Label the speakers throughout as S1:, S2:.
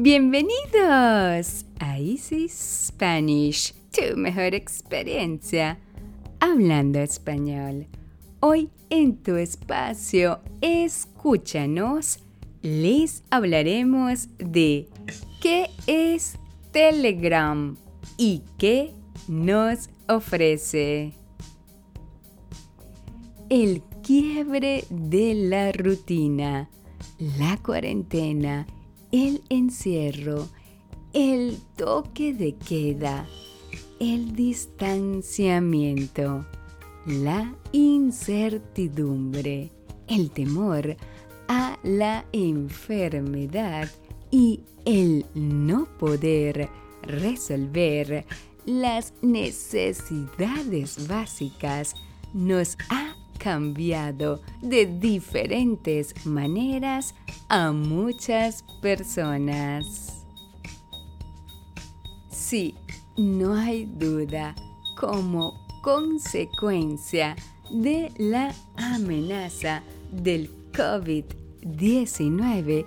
S1: Bienvenidos a Easy Spanish, tu mejor experiencia hablando español. Hoy en tu espacio, escúchanos, les hablaremos de qué es Telegram y qué nos ofrece. El quiebre de la rutina, la cuarentena, el encierro, el toque de queda, el distanciamiento, la incertidumbre, el temor a la enfermedad y el no poder resolver las necesidades básicas nos ha cambiado de diferentes maneras a muchas personas. Sí, no hay duda, como consecuencia de la amenaza del COVID-19,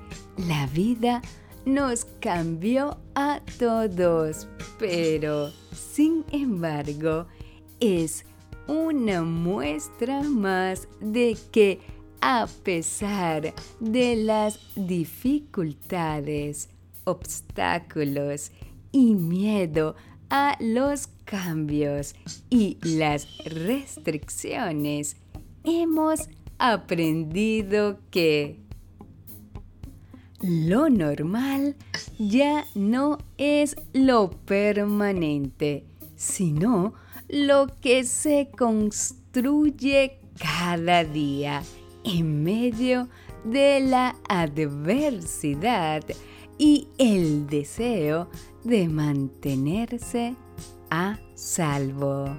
S1: la vida nos cambió a todos, pero sin embargo es una muestra más de que a pesar de las dificultades, obstáculos y miedo a los cambios y las restricciones, hemos aprendido que lo normal ya no es lo permanente, sino lo que se construye cada día en medio de la adversidad y el deseo de mantenerse a salvo.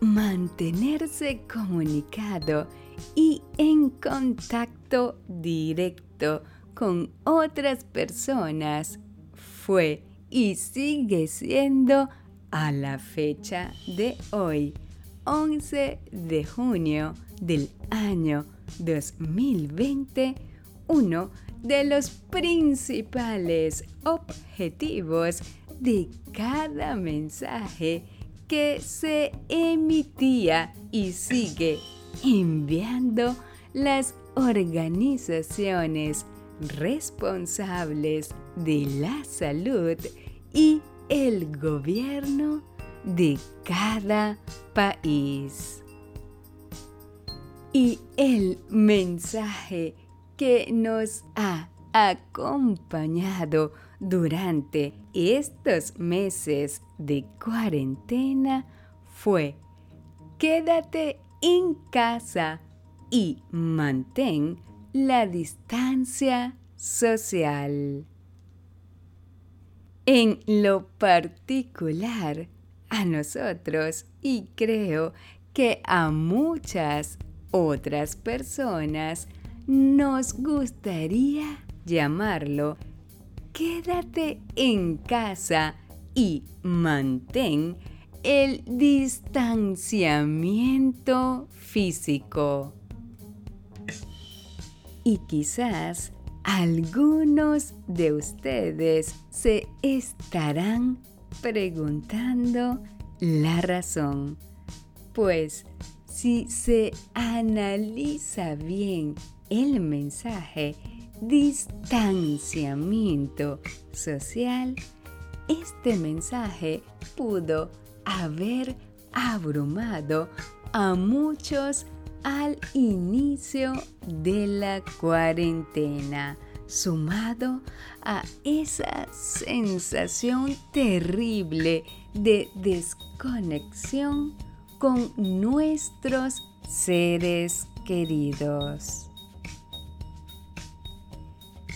S1: Mantenerse comunicado y en contacto directo con otras personas fue y sigue siendo a la fecha de hoy, 11 de junio del año 2020, uno de los principales objetivos de cada mensaje que se emitía y sigue enviando las organizaciones responsables de la salud y el gobierno de cada país. Y el mensaje que nos ha acompañado durante estos meses de cuarentena fue quédate en casa y mantén la distancia social. En lo particular, a nosotros y creo que a muchas otras personas nos gustaría llamarlo quédate en casa y mantén el distanciamiento físico. Y quizás algunos de ustedes se estarán preguntando la razón, pues si se analiza bien el mensaje distanciamiento social, este mensaje pudo haber abrumado a muchos al inicio de la cuarentena, sumado a esa sensación terrible de desconexión con nuestros seres queridos.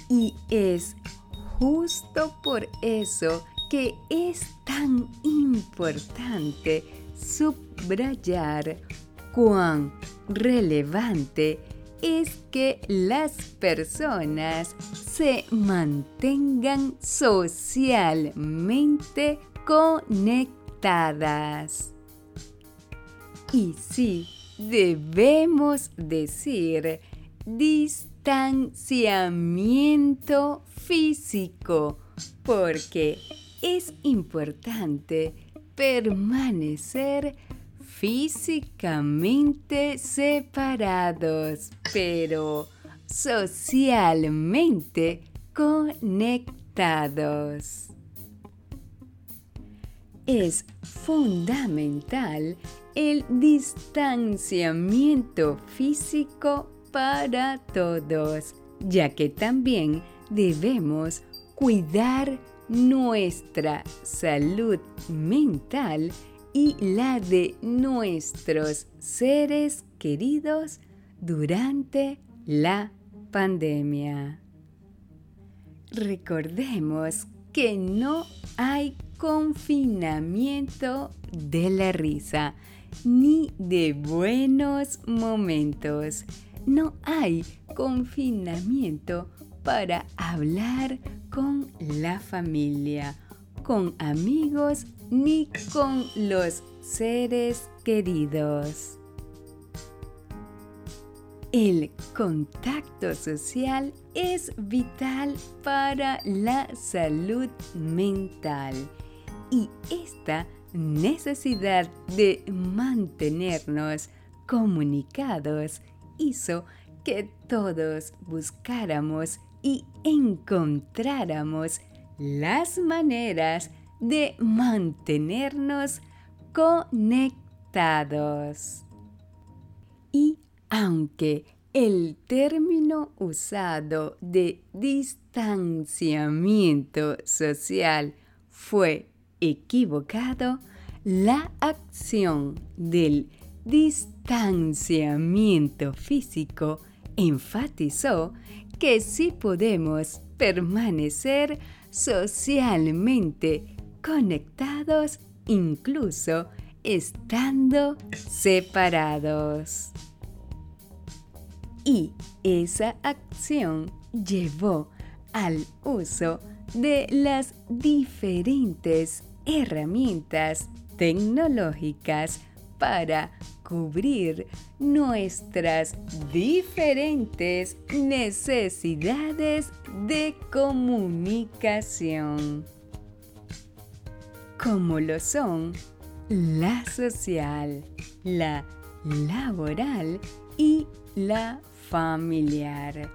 S1: Y es justo por eso que es tan importante subrayar cuán relevante es que las personas se mantengan socialmente conectadas. Y sí, debemos decir distanciamiento físico, porque es importante permanecer físicamente separados, pero socialmente conectados. Es fundamental el distanciamiento físico para todos, ya que también debemos cuidar nuestra salud mental y la de nuestros seres queridos durante la pandemia. Recordemos que no hay confinamiento de la risa ni de buenos momentos. No hay confinamiento para hablar con la familia, con amigos ni con los seres queridos. El contacto social es vital para la salud mental y esta necesidad de mantenernos comunicados hizo que todos buscáramos y encontráramos las maneras de mantenernos conectados. Y aunque el término usado de distanciamiento social fue equivocado, la acción del distanciamiento físico enfatizó que sí podemos permanecer socialmente conectados incluso estando separados. Y esa acción llevó al uso de las diferentes herramientas tecnológicas para cubrir nuestras diferentes necesidades de comunicación, como lo son la social, la laboral y la familiar.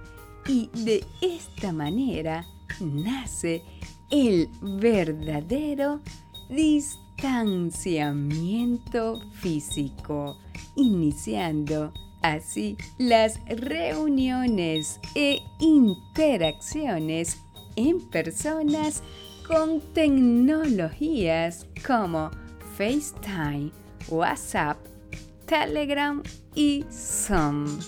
S1: Y de esta manera nace el verdadero distanciamiento físico, iniciando así las reuniones e interacciones en personas con tecnologías como FaceTime, WhatsApp, Telegram y Zoom.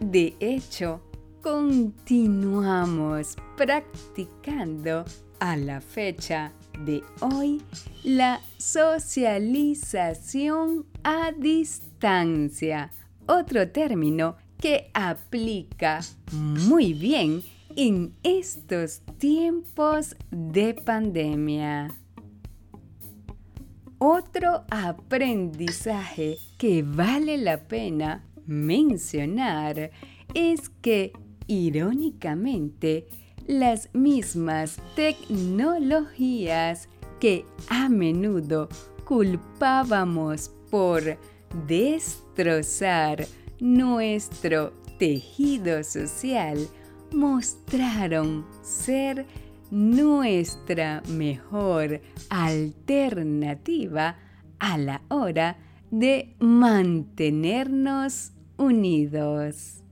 S1: De hecho, continuamos practicando a la fecha de hoy la socialización a distancia, otro término que aplica muy bien en estos tiempos de pandemia. Otro aprendizaje que vale la pena mencionar es que irónicamente, las mismas tecnologías que a menudo culpábamos por destrozar nuestro tejido social mostraron ser nuestra mejor alternativa a la hora de mantenernos unidos.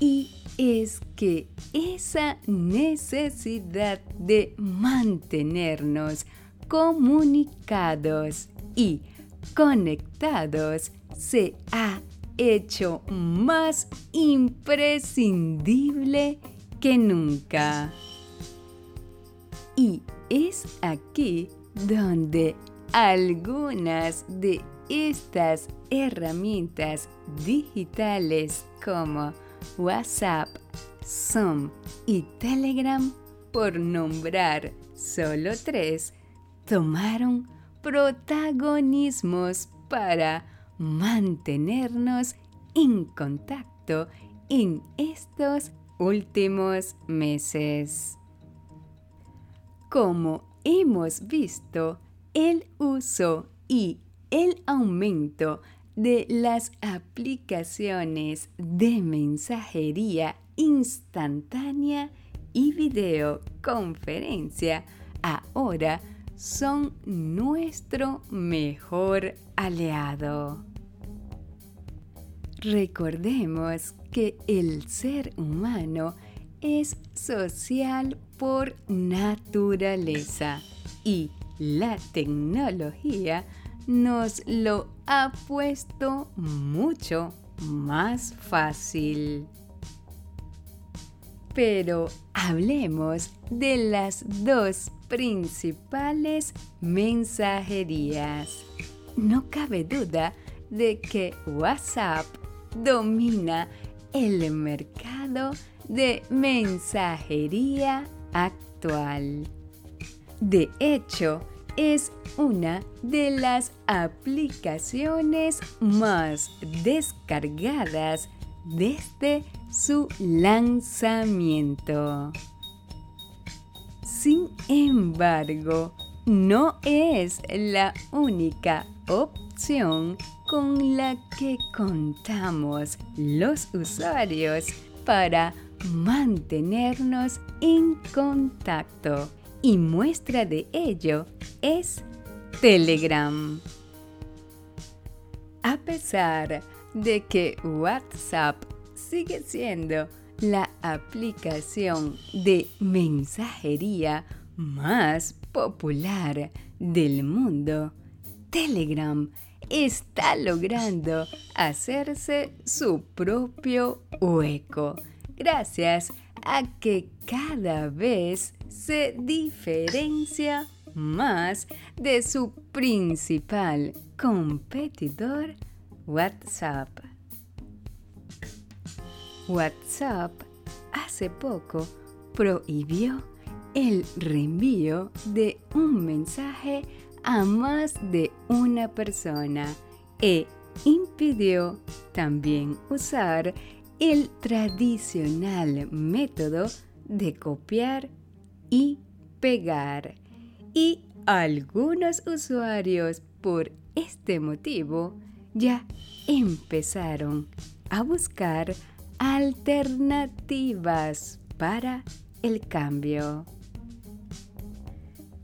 S1: Y es que esa necesidad de mantenernos comunicados y conectados se ha hecho más imprescindible que nunca. Y es aquí donde algunas de estas herramientas digitales como WhatsApp, Zoom y Telegram, por nombrar solo tres, tomaron protagonismos para mantenernos en contacto en estos últimos meses. Como hemos visto, el uso y el aumento de las aplicaciones de mensajería instantánea y videoconferencia ahora son nuestro mejor aliado. Recordemos que el ser humano es social por naturaleza y la tecnología nos lo ha puesto mucho más fácil. Pero hablemos de las dos principales mensajerías. No cabe duda de que WhatsApp domina el mercado de mensajería actual. De hecho, es una de las aplicaciones más descargadas desde su lanzamiento. Sin embargo, no es la única opción con la que contamos los usuarios para mantenernos en contacto. Y muestra de ello es Telegram. A pesar de que WhatsApp sigue siendo la aplicación de mensajería más popular del mundo, Telegram está logrando hacerse su propio hueco gracias a que cada vez se diferencia más de su principal competidor WhatsApp. WhatsApp hace poco prohibió el reenvío de un mensaje a más de una persona e impidió también usar el tradicional método de copiar y pegar. Y algunos usuarios por este motivo ya empezaron a buscar alternativas para el cambio.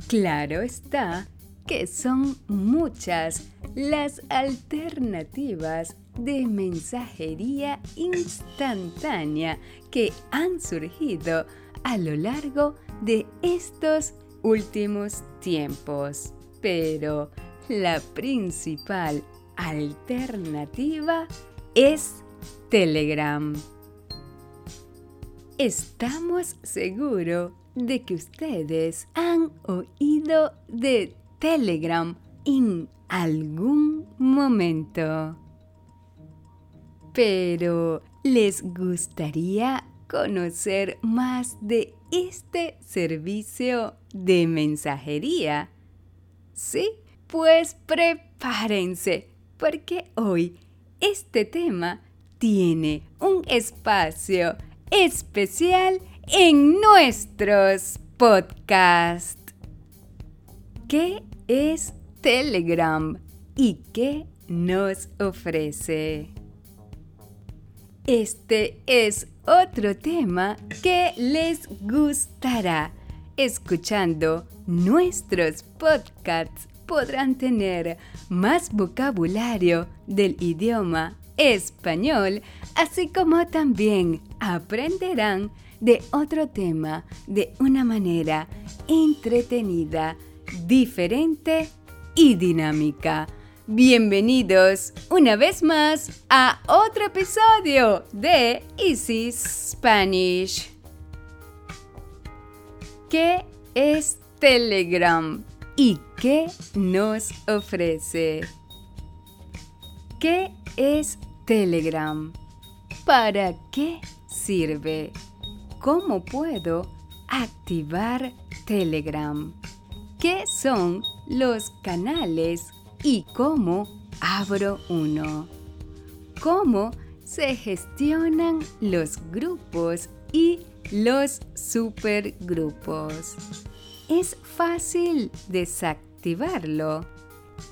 S1: Claro está que son muchas las alternativas de mensajería instantánea que han surgido a lo largo de estos últimos tiempos. Pero la principal alternativa es Telegram. Estamos seguros de que ustedes han oído de Telegram en algún momento. Pero, ¿les gustaría conocer más de este servicio de mensajería? ¿Sí? Pues prepárense, porque hoy este tema tiene un espacio especial en nuestros podcasts. ¿Qué es Telegram y qué nos ofrece? Este es otro tema que les gustará. Escuchando nuestros podcasts podrán tener más vocabulario del idioma español, así como también aprenderán de otro tema de una manera entretenida, diferente y dinámica. Bienvenidos una vez más a otro episodio de Easy Spanish. ¿Qué es Telegram y qué nos ofrece? ¿Qué es Telegram? ¿Para qué sirve? ¿Cómo puedo activar Telegram? ¿Qué son los canales y cómo abro uno? ¿Cómo se gestionan los grupos y los supergrupos. Es fácil desactivarlo.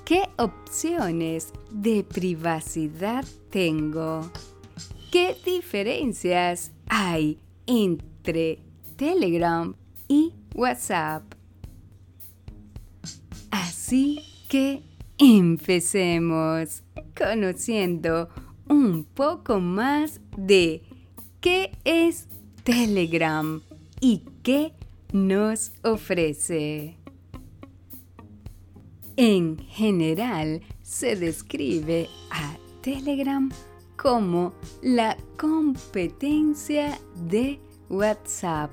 S1: ¿Qué opciones de privacidad tengo? ¿Qué diferencias hay entre Telegram y WhatsApp? Así que empecemos conociendo un poco más de qué es Telegram y qué nos ofrece. En general se describe a Telegram como la competencia de WhatsApp,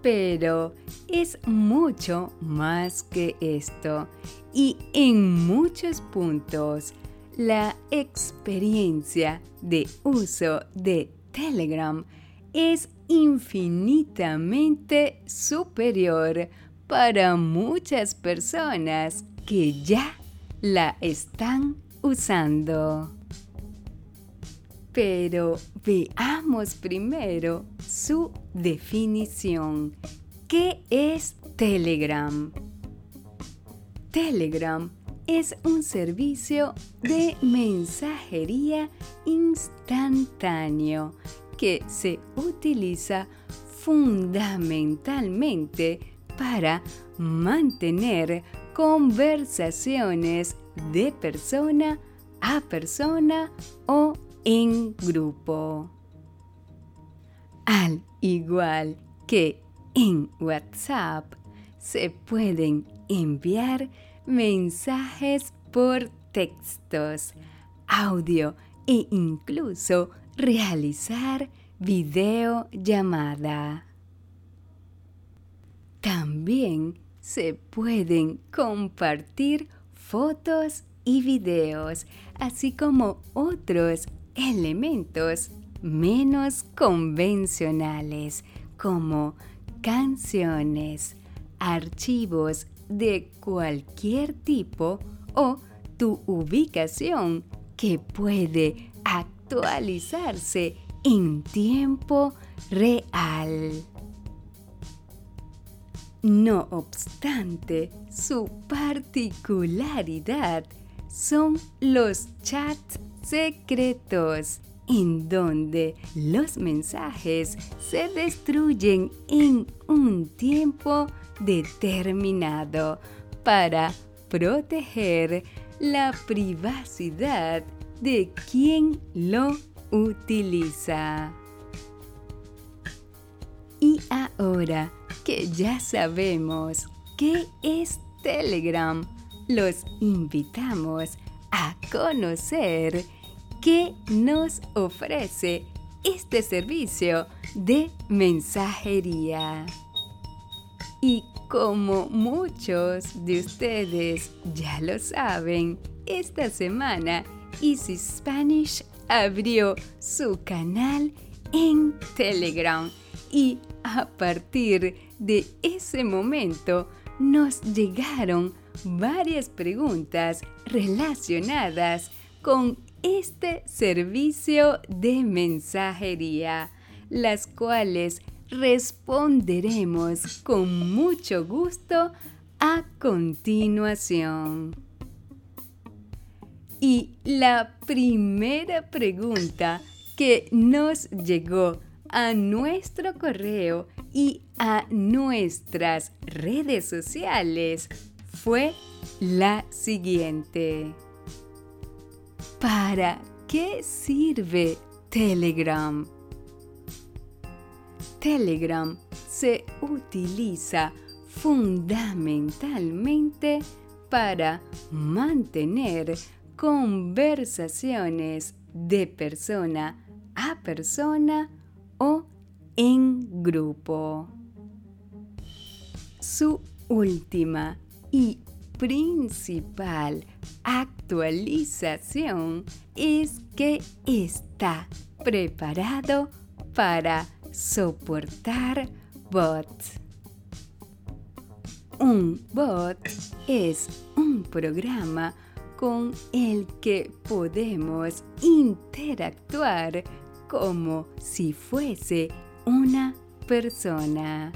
S1: pero es mucho más que esto. Y en muchos puntos la experiencia de uso de Telegram es infinitamente superior para muchas personas que ya la están usando. Pero veamos primero su definición. ¿Qué es Telegram? Telegram es un servicio de mensajería instantáneo que se utiliza fundamentalmente para mantener conversaciones de persona a persona o en grupo. Al igual que en WhatsApp, se pueden enviar mensajes por textos, audio e incluso realizar videollamada. También se pueden compartir fotos y videos, así como otros elementos menos convencionales como canciones, archivos de cualquier tipo o tu ubicación que puede actualizarse en tiempo real. No obstante, su particularidad son los chats secretos, en donde los mensajes se destruyen en un tiempo determinado para proteger la privacidad de quien lo utiliza. Y ahora que ya sabemos qué es Telegram, los invitamos a conocer qué nos ofrece este servicio de mensajería. Y como muchos de ustedes ya lo saben, esta semana Easy Spanish abrió su canal en Telegram y a partir de ese momento nos llegaron varias preguntas relacionadas con este servicio de mensajería, las cuales responderemos con mucho gusto a continuación. Y la primera pregunta que nos llegó a nuestro correo y a nuestras redes sociales fue la siguiente. ¿Para qué sirve Telegram? Telegram se utiliza fundamentalmente para mantener conversaciones de persona a persona o en grupo. Su última y principal actualización es que está preparado para soportar bots. Un bot es un programa con el que podemos interactuar como si fuese una persona.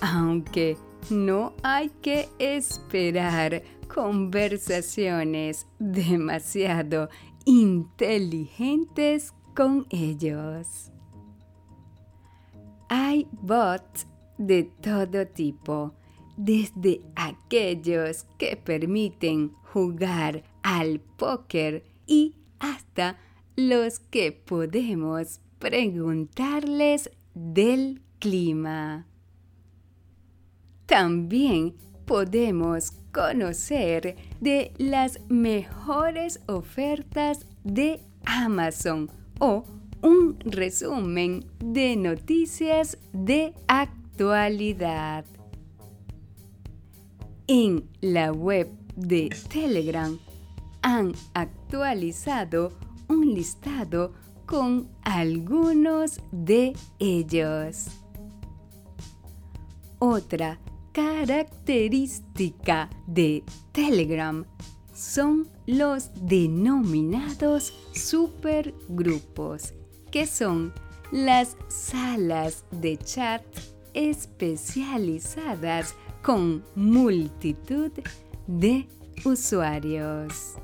S1: Aunque no hay que esperar conversaciones demasiado inteligentes con ellos. Hay bots de todo tipo, desde aquellos que permiten jugar al póker y hasta los que podemos preguntarles del clima. También podemos conocer de las mejores ofertas de Amazon o un resumen de noticias de actualidad. En la web de Telegram han actualizado un listado con algunos de ellos. Otra característica de Telegram son los denominados supergrupos, que son las salas de chat especializadas con multitud de usuarios.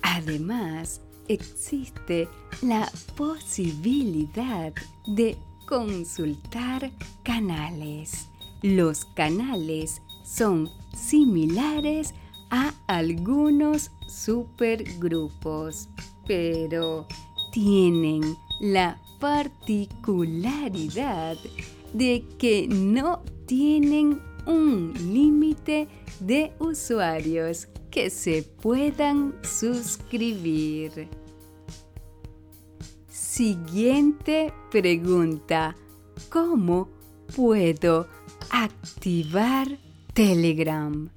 S1: Además, existe la posibilidad de consultar canales. Los canales son similares a algunos supergrupos, pero tienen la particularidad de que no tienen un límite de usuarios que se puedan suscribir. Siguiente pregunta. ¿Cómo puedo activar Telegram?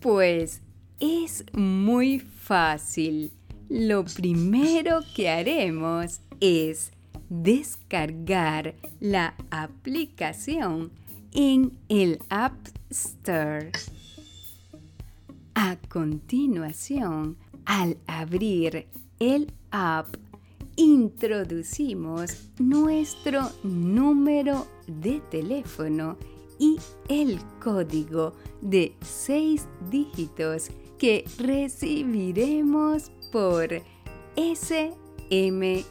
S1: Pues es muy fácil. Lo primero que haremos es descargar la aplicación en el App Store. A continuación, al abrir el app, introducimos nuestro número de teléfono y el código de seis dígitos que recibiremos por SMS.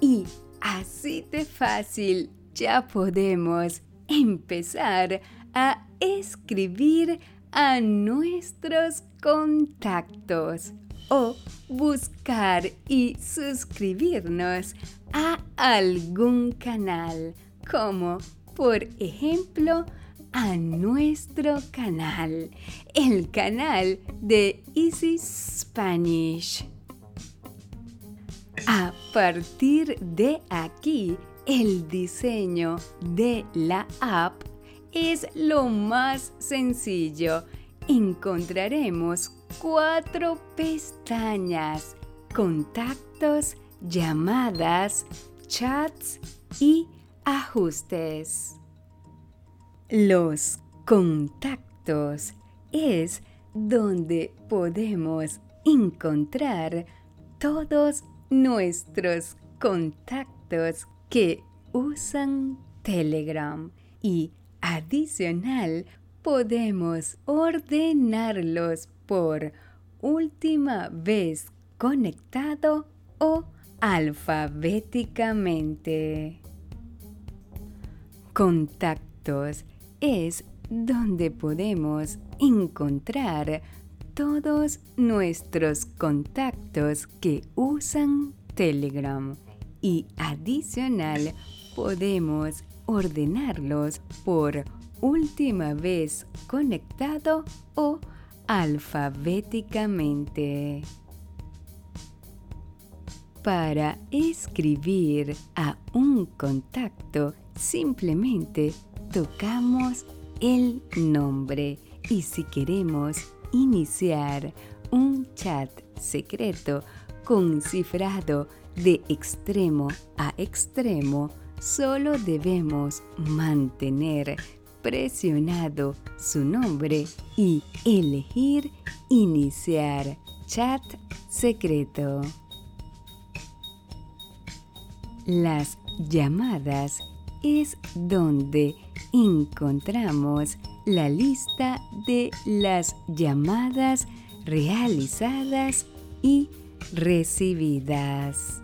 S1: Y así de fácil ya podemos empezar a escribir a nuestros contactos o buscar y suscribirnos a algún canal, como por ejemplo a nuestro canal, el canal de Easy Spanish. A partir de aquí, el diseño de la app es lo más sencillo. Encontraremos cuatro pestañas, contactos, llamadas, chats y ajustes. Los contactos es donde podemos encontrar todos nuestros contactos que usan Telegram y adicional podemos ordenarlos por última vez conectado o alfabéticamente. Contactos es donde podemos encontrar todos nuestros contactos que usan Telegram y adicional podemos ordenarlos por última vez conectado o alfabéticamente. Para escribir a un contacto simplemente tocamos el nombre y si queremos iniciar un chat secreto con cifrado de extremo a extremo, solo debemos mantener presionado su nombre y elegir iniciar chat secreto. Las llamadas es donde encontramos la lista de las llamadas realizadas y recibidas.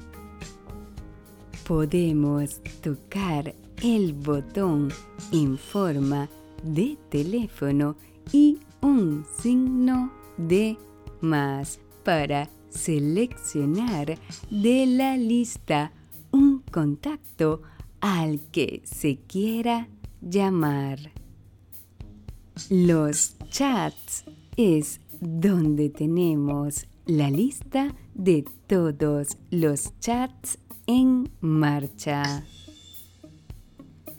S1: Podemos tocar el botón en forma de teléfono y un signo de más para seleccionar de la lista un contacto al que se quiera llamar. Los chats es donde tenemos la lista de todos los chats en marcha.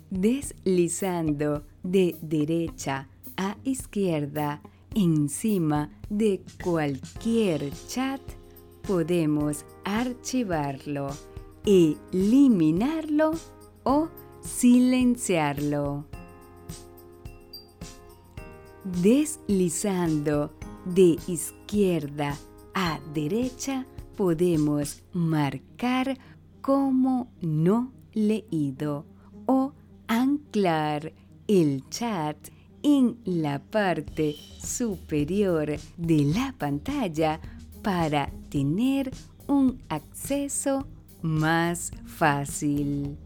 S1: Deslizando de derecha a izquierda encima de cualquier chat, podemos archivarlo, eliminarlo o silenciarlo. Deslizando de izquierda a derecha podemos marcar como no leído o anclar el chat en la parte superior de la pantalla para tener un acceso más fácil.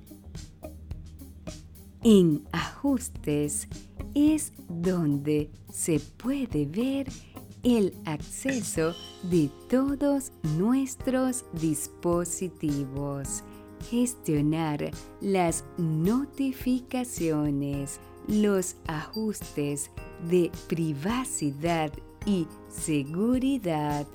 S1: En ajustes es donde se puede ver el acceso de todos nuestros dispositivos, gestionar las notificaciones, los ajustes de privacidad y seguridad,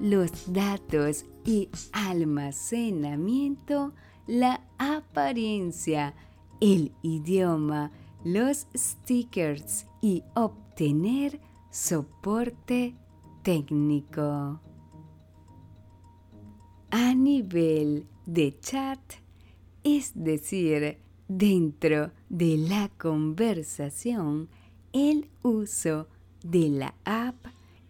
S1: los datos y almacenamiento, la apariencia, el idioma, los stickers y obtener soporte técnico. A nivel de chat, es decir, dentro de la conversación, el uso de la app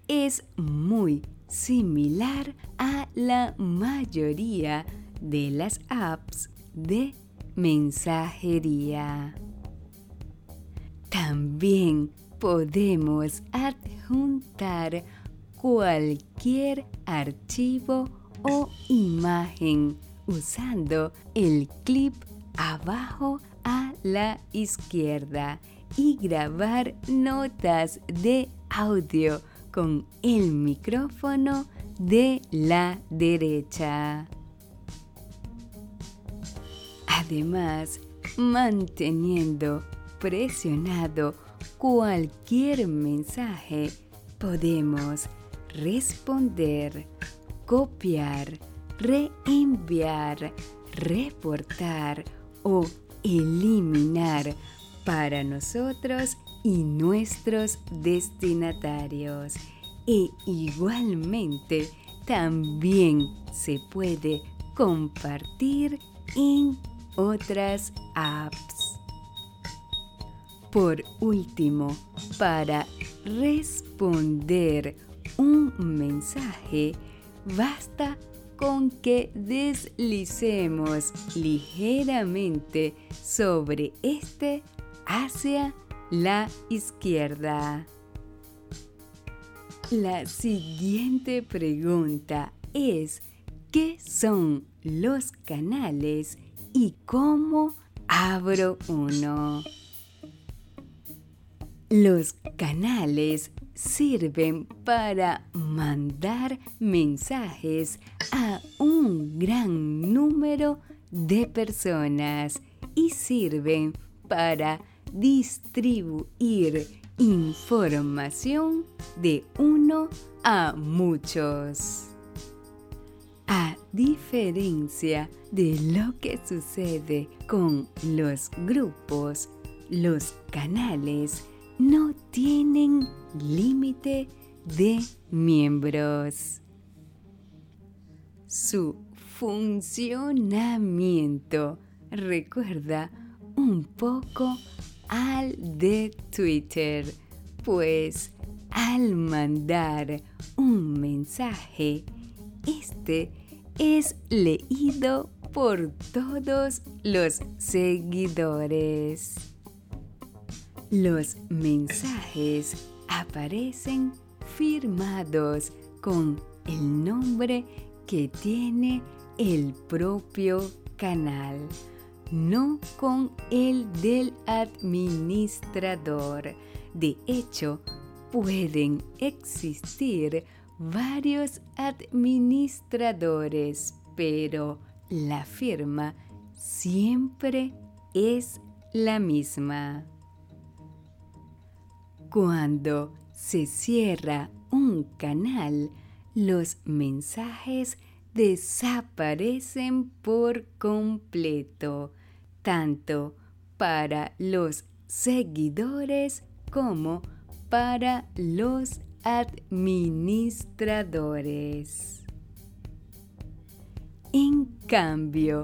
S1: es muy similar a la mayoría de las apps de mensajería. También podemos adjuntar cualquier archivo o imagen usando el clip abajo a la izquierda y grabar notas de audio con el micrófono de la derecha. Además, manteniendo presionado cualquier mensaje, podemos responder, copiar, reenviar, reportar o eliminar para nosotros y nuestros destinatarios. E igualmente también se puede compartir en otras apps. Por último, para responder un mensaje, basta con que deslicemos ligeramente sobre este hacia la izquierda. La siguiente pregunta es, ¿qué son los canales y cómo abro uno? Los canales sirven para mandar mensajes a un gran número de personas y sirven para distribuir información de uno a muchos. A diferencia de lo que sucede con los grupos, los canales no tienen límite de miembros. Su funcionamiento recuerda un poco al de Twitter, pues al mandar un mensaje, este es leído por todos los seguidores. Los mensajes aparecen firmados con el nombre que tiene el propio canal, no con el del administrador. De hecho, pueden existir varios administradores, pero la firma siempre es la misma. Cuando se cierra un canal, los mensajes desaparecen por completo, tanto para los seguidores como para los administradores. En cambio,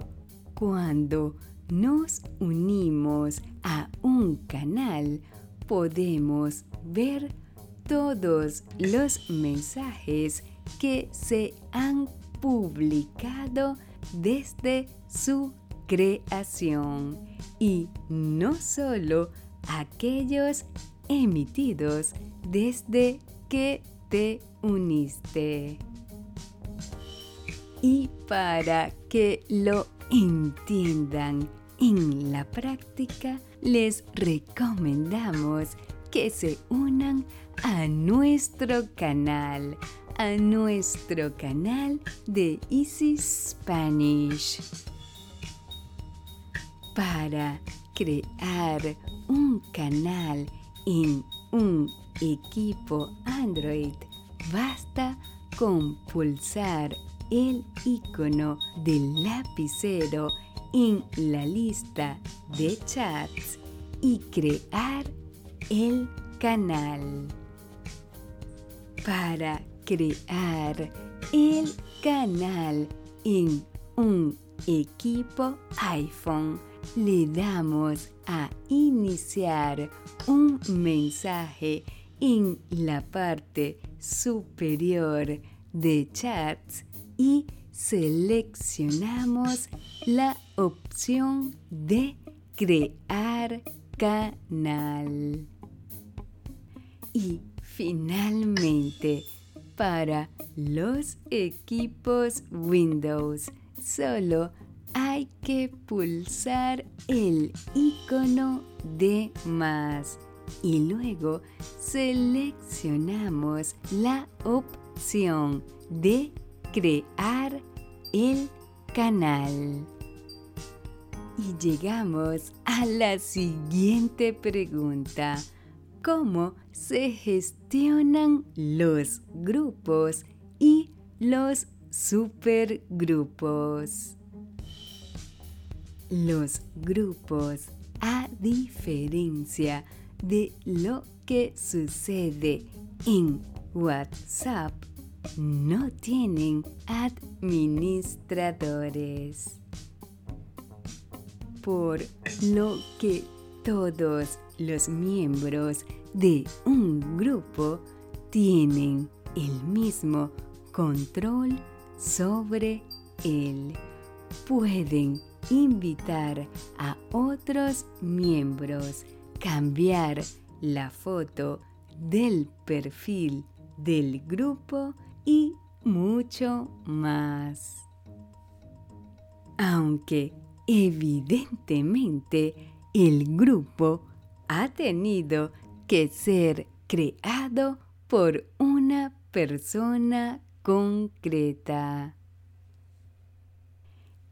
S1: cuando nos unimos a un canal, podemos ver todos los mensajes que se han publicado desde su creación y no solo aquellos emitidos desde que te uniste. Y para que lo entiendan en la práctica, les recomendamos que se unan a nuestro canal a nuestro canal de Easy Spanish. Para crear un canal en un equipo Android, basta con pulsar el icono del lapicero en la lista de chats y crear el canal. Para crear el canal en un equipo iPhone, le damos a iniciar un mensaje en la parte superior de chats y seleccionamos la opción de crear canal. Y finalmente, para los equipos Windows. Solo hay que pulsar el icono de más y luego seleccionamos la opción de crear el canal. Y llegamos a la siguiente pregunta cómo se gestionan los grupos y los supergrupos. Los grupos, a diferencia de lo que sucede en WhatsApp, no tienen administradores. Por lo que todos los miembros de un grupo tienen el mismo control sobre él. Pueden invitar a otros miembros, cambiar la foto del perfil del grupo y mucho más. Aunque evidentemente el grupo ha tenido que ser creado por una persona concreta.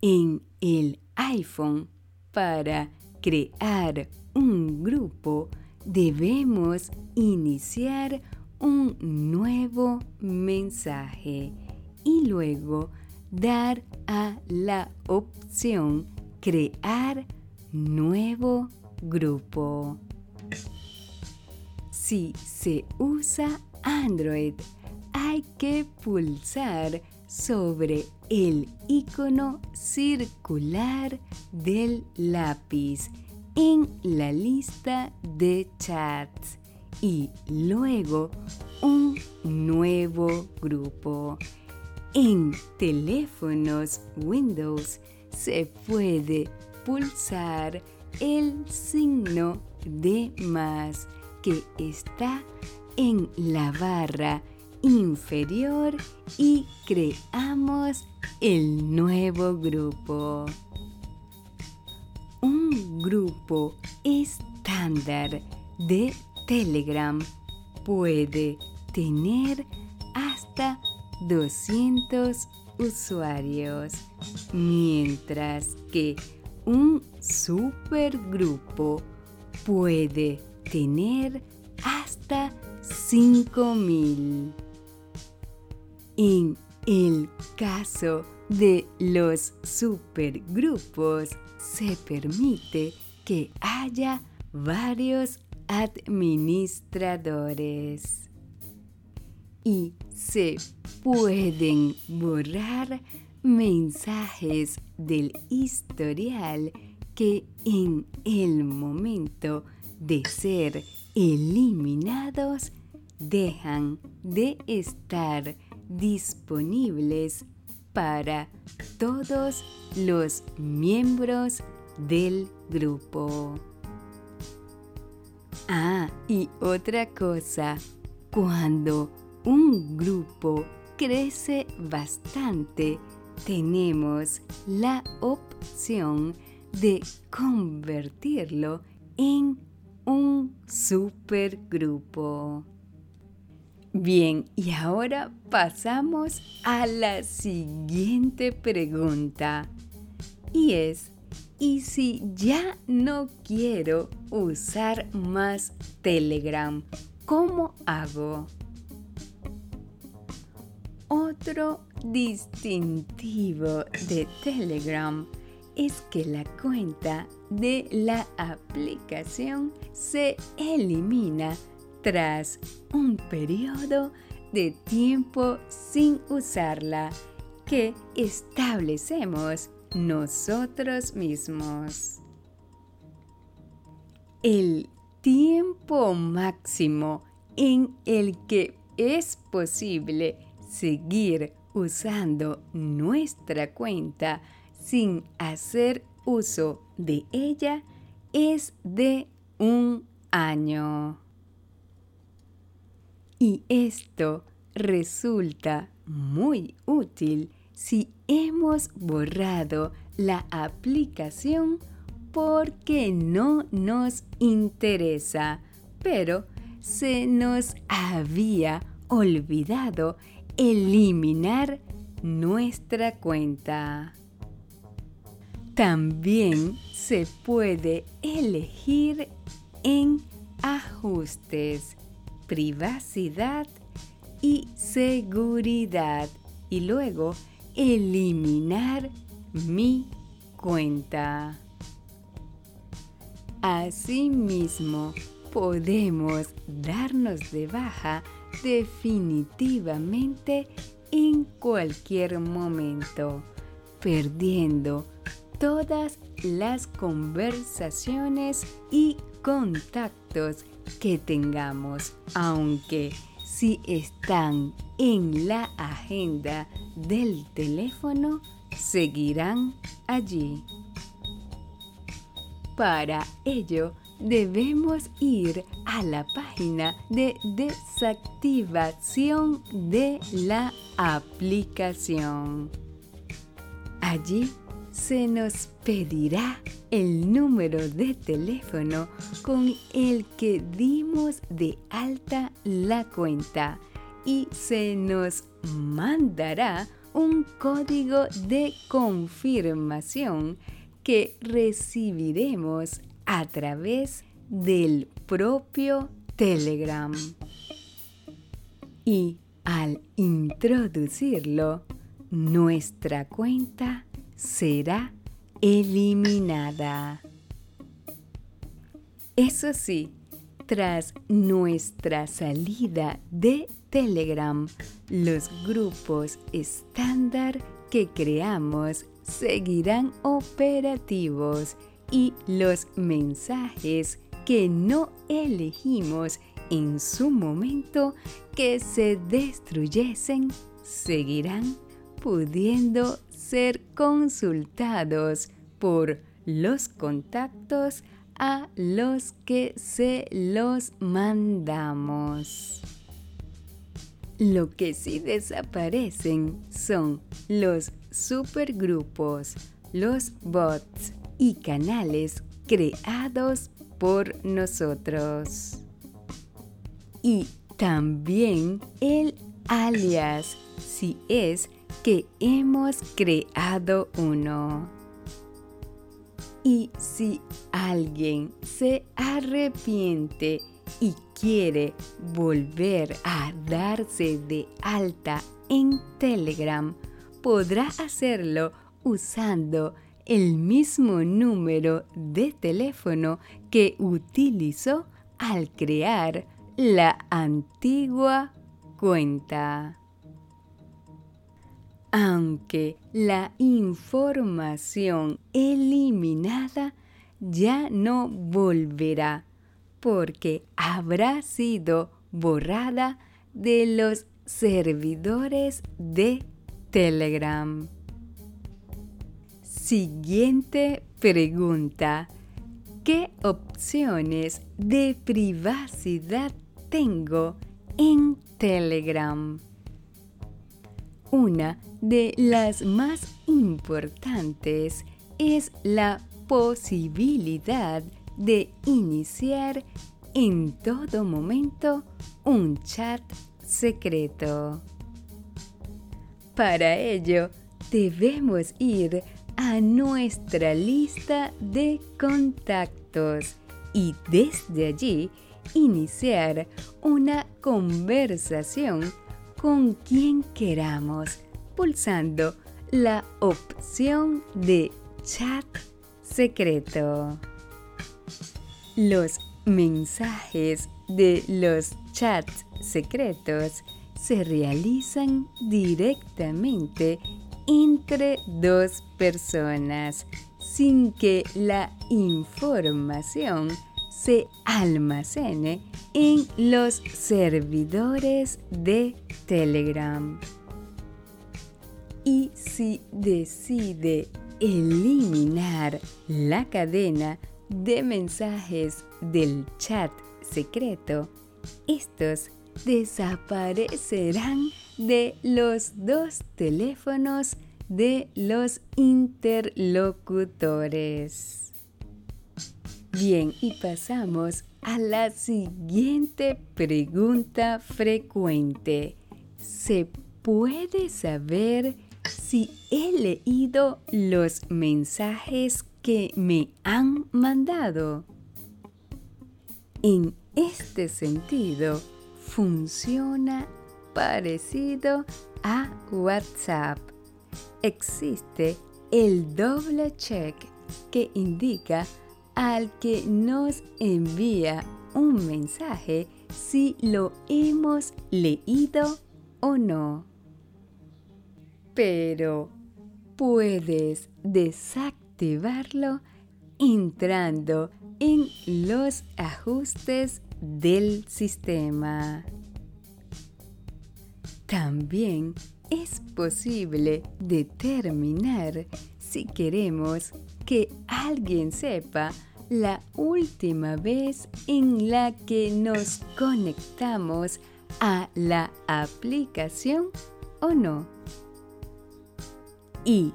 S1: En el iPhone, para crear un grupo, debemos iniciar un nuevo mensaje y luego dar a la opción crear nuevo grupo. Si se usa Android, hay que pulsar sobre el icono circular del lápiz en la lista de chats y luego un nuevo grupo. En teléfonos Windows se puede pulsar el signo de más que está en la barra inferior y creamos el nuevo grupo. Un grupo estándar de Telegram puede tener hasta 200 usuarios, mientras que un supergrupo puede tener hasta 5000. En el caso de los supergrupos, se permite que haya varios administradores y se pueden borrar mensajes del historial que en el momento de ser eliminados dejan de estar disponibles para todos los miembros del grupo. Ah, y otra cosa, cuando un grupo crece bastante, tenemos la opción de convertirlo en un supergrupo. Bien, y ahora pasamos a la siguiente pregunta. Y es, ¿y si ya no quiero usar más Telegram? ¿Cómo hago? Otro distintivo de Telegram es que la cuenta de la aplicación se elimina tras un periodo de tiempo sin usarla que establecemos nosotros mismos. El tiempo máximo en el que es posible seguir usando nuestra cuenta sin hacer uso de ella es de un año. Y esto resulta muy útil si hemos borrado la aplicación porque no nos interesa, pero se nos había olvidado eliminar nuestra cuenta. También se puede elegir en ajustes privacidad y seguridad y luego eliminar mi cuenta. Asimismo, podemos darnos de baja definitivamente en cualquier momento, perdiendo todas las conversaciones y contactos que tengamos, aunque si están en la agenda del teléfono, seguirán allí. Para ello, debemos ir a la página de desactivación de la aplicación. Allí se nos pedirá el número de teléfono con el que dimos de alta la cuenta y se nos mandará un código de confirmación que recibiremos a través del propio Telegram. Y al introducirlo, nuestra cuenta será eliminada. Eso sí, tras nuestra salida de Telegram, los grupos estándar que creamos seguirán operativos y los mensajes que no elegimos en su momento que se destruyesen seguirán pudiendo ser consultados por los contactos a los que se los mandamos. Lo que sí desaparecen son los supergrupos, los bots y canales creados por nosotros. Y también el alias si es que hemos creado uno. Y si alguien se arrepiente y quiere volver a darse de alta en Telegram, podrá hacerlo usando el mismo número de teléfono que utilizó al crear la antigua cuenta. Aunque la información eliminada ya no volverá porque habrá sido borrada de los servidores de Telegram. Siguiente pregunta. ¿Qué opciones de privacidad tengo en Telegram? Una de las más importantes es la posibilidad de iniciar en todo momento un chat secreto. Para ello, debemos ir a nuestra lista de contactos y desde allí iniciar una conversación con quien queramos, pulsando la opción de chat secreto. Los mensajes de los chats secretos se realizan directamente entre dos personas sin que la información se almacene en los servidores de Telegram. Y si decide eliminar la cadena de mensajes del chat secreto, estos desaparecerán de los dos teléfonos de los interlocutores. Bien, y pasamos a la siguiente pregunta frecuente. ¿Se puede saber si he leído los mensajes que me han mandado? En este sentido, funciona parecido a WhatsApp. Existe el doble check que indica al que nos envía un mensaje si lo hemos leído o no. Pero puedes desactivarlo entrando en los ajustes del sistema. También es posible determinar si queremos que alguien sepa la última vez en la que nos conectamos a la aplicación o no. Y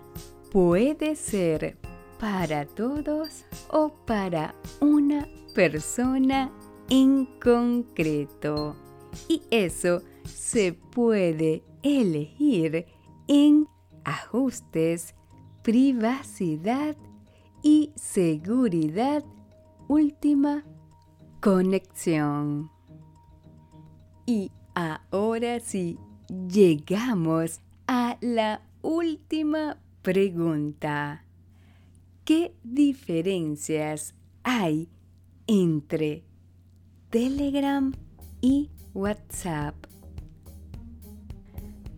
S1: puede ser para todos o para una persona en concreto. Y eso se puede elegir en ajustes, privacidad y seguridad última conexión. Y ahora sí, llegamos a la última pregunta. ¿Qué diferencias hay entre Telegram y WhatsApp?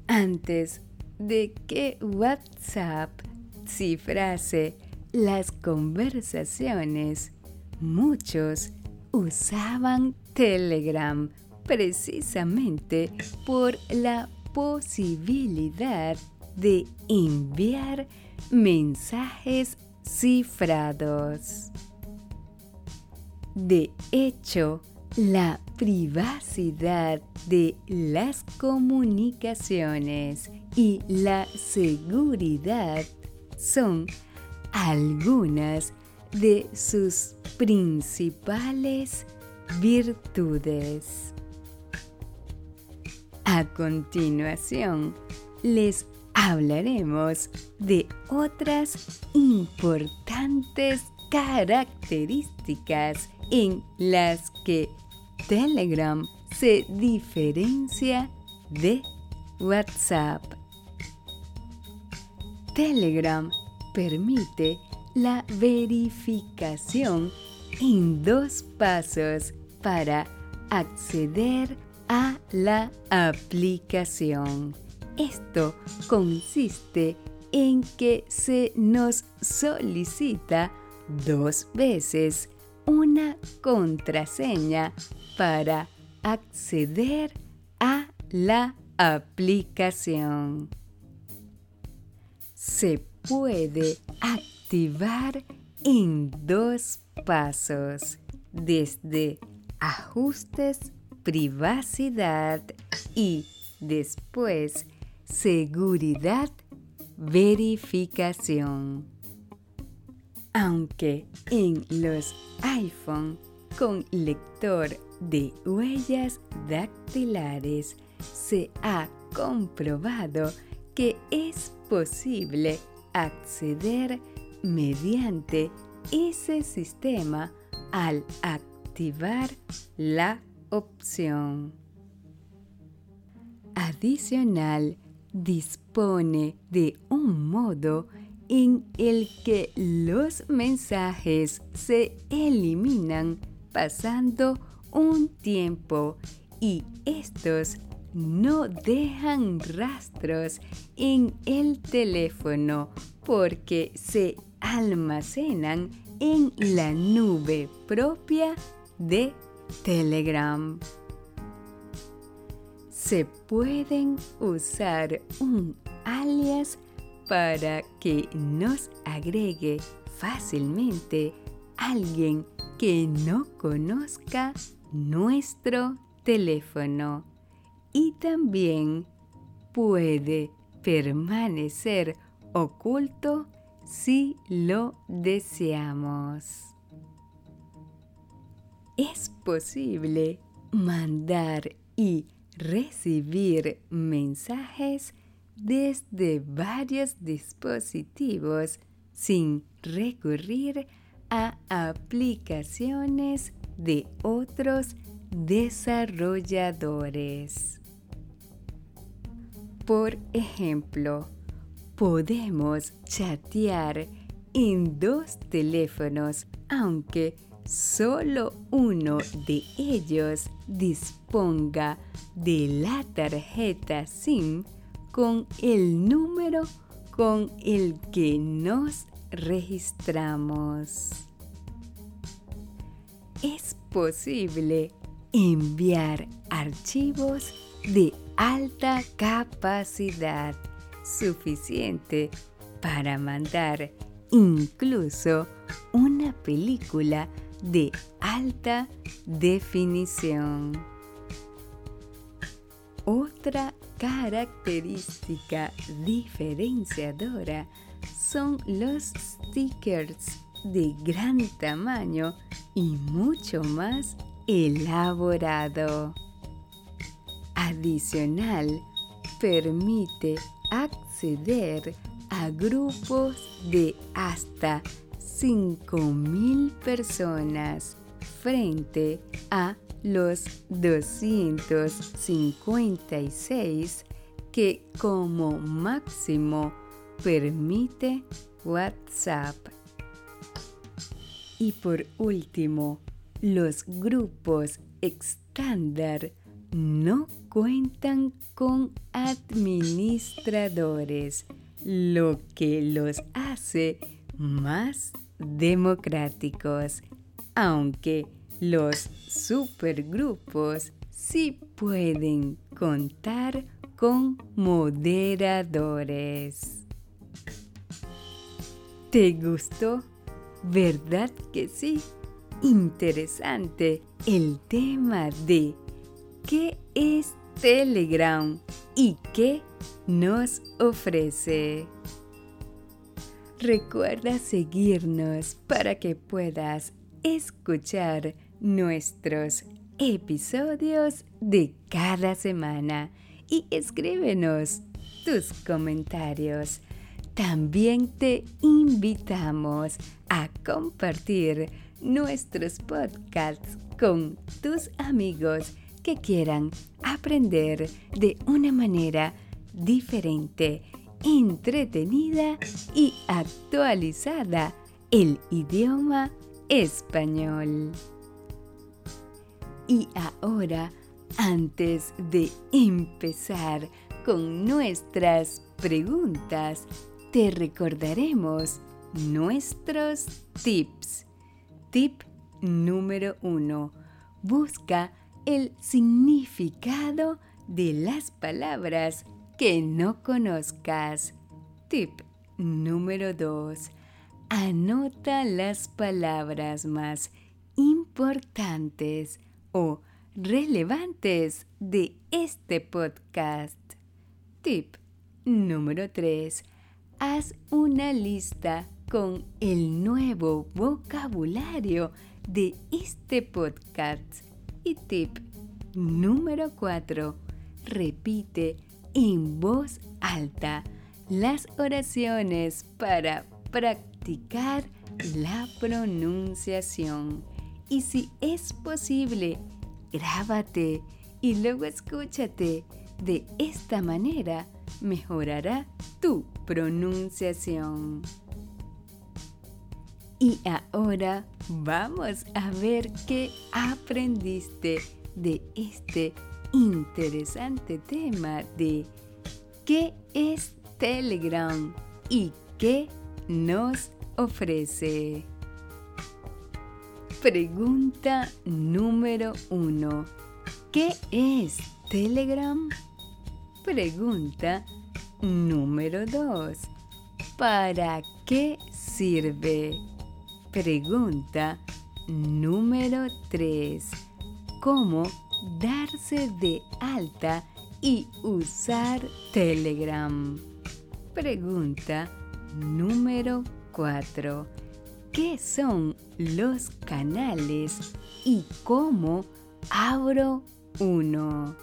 S1: Antes de que WhatsApp cifrase las conversaciones, muchos usaban Telegram precisamente por la posibilidad de enviar mensajes cifrados. De hecho, la privacidad de las comunicaciones y la seguridad son algunas de sus principales virtudes. A continuación, les hablaremos de otras importantes características en las que Telegram se diferencia de WhatsApp. Telegram permite la verificación en dos pasos para acceder a la aplicación. Esto consiste en que se nos solicita dos veces una contraseña para acceder a la aplicación. Se puede activar en dos pasos, desde ajustes, privacidad y después seguridad, verificación. Aunque en los iPhone con lector de huellas dactilares se ha comprobado que es posible acceder mediante ese sistema al activar la opción. Adicional, dispone de un modo en el que los mensajes se eliminan pasando un tiempo y estos no dejan rastros en el teléfono porque se almacenan en la nube propia de Telegram. Se pueden usar un alias para que nos agregue fácilmente alguien que no conozca nuestro teléfono y también puede permanecer oculto si lo deseamos. Es posible mandar y recibir mensajes desde varios dispositivos sin recurrir a aplicaciones de otros desarrolladores. Por ejemplo, podemos chatear en dos teléfonos, aunque solo uno de ellos disponga de la tarjeta SIM con el número con el que nos registramos. Es posible enviar archivos de alta capacidad suficiente para mandar incluso una película de alta definición. Otra característica diferenciadora son los stickers de gran tamaño y mucho más elaborado. Adicional, permite acceder a grupos de hasta 5.000 personas frente a los 256 que como máximo permite WhatsApp. Y por último, los grupos estándar no cuentan con administradores, lo que los hace más democráticos, aunque los supergrupos sí pueden contar con moderadores. ¿Te gustó? ¿Verdad que sí? Interesante el tema de qué es Telegram y qué nos ofrece. Recuerda seguirnos para que puedas escuchar nuestros episodios de cada semana y escríbenos tus comentarios. También te invitamos a compartir nuestros podcasts con tus amigos que quieran aprender de una manera diferente, entretenida y actualizada el idioma español. Y ahora, antes de empezar con nuestras preguntas, te recordaremos nuestros tips. Tip número uno. Busca el significado de las palabras que no conozcas. Tip número 2. Anota las palabras más importantes relevantes de este podcast. Tip número 3. Haz una lista con el nuevo vocabulario de este podcast. Y tip número 4. Repite en voz alta las oraciones para practicar la pronunciación. Y si es posible, grábate y luego escúchate. De esta manera mejorará tu pronunciación. Y ahora vamos a ver qué aprendiste de este interesante tema de qué es Telegram y qué nos ofrece. Pregunta número uno. ¿Qué es Telegram? Pregunta número dos. ¿Para qué sirve? Pregunta número tres. ¿Cómo darse de alta y usar Telegram? Pregunta número 4. ¿Qué son los canales y cómo abro uno?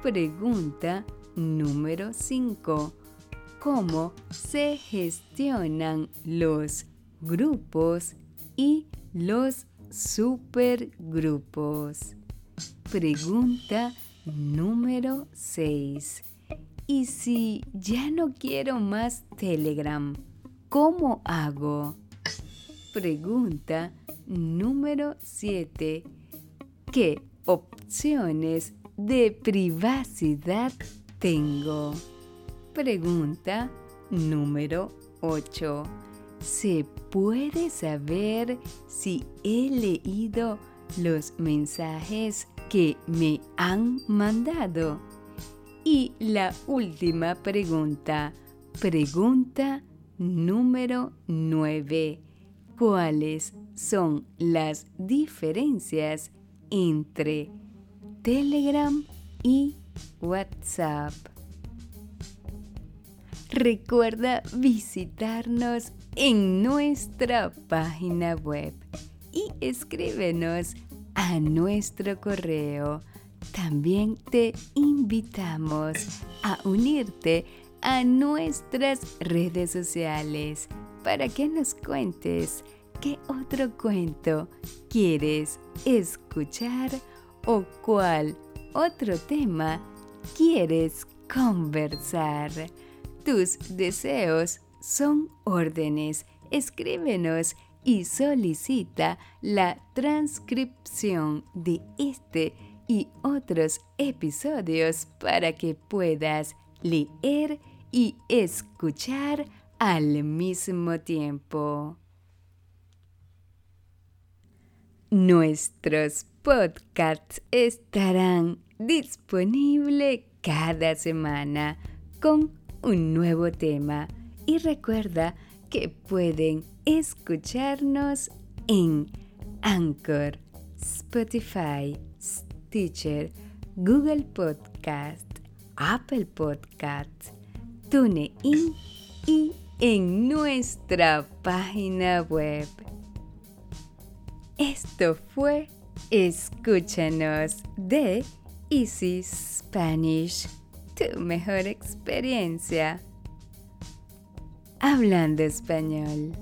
S1: Pregunta número 5. ¿Cómo se gestionan los grupos y los supergrupos? Pregunta número 6. ¿Y si ya no quiero más Telegram, cómo hago? Pregunta número 7. ¿Qué opciones de privacidad tengo? Pregunta número 8. ¿Se puede saber si he leído los mensajes que me han mandado? Y la última pregunta, pregunta número 9. ¿Cuáles son las diferencias entre Telegram y WhatsApp? Recuerda visitarnos en nuestra página web y escríbenos a nuestro correo. También te invitamos a unirte a nuestras redes sociales para que nos cuentes qué otro cuento quieres escuchar o cuál otro tema quieres conversar. Tus deseos son órdenes. Escríbenos y solicita la transcripción de este y otros episodios para que puedas leer y escuchar al mismo tiempo. Nuestros podcasts estarán disponibles cada semana con un nuevo tema y recuerda que pueden escucharnos en Anchor, Spotify, Stitcher, Google Podcast, Apple Podcast, TuneIn y en nuestra página web. Esto fue Escúchanos de Easy Spanish, tu mejor experiencia. Hablando español.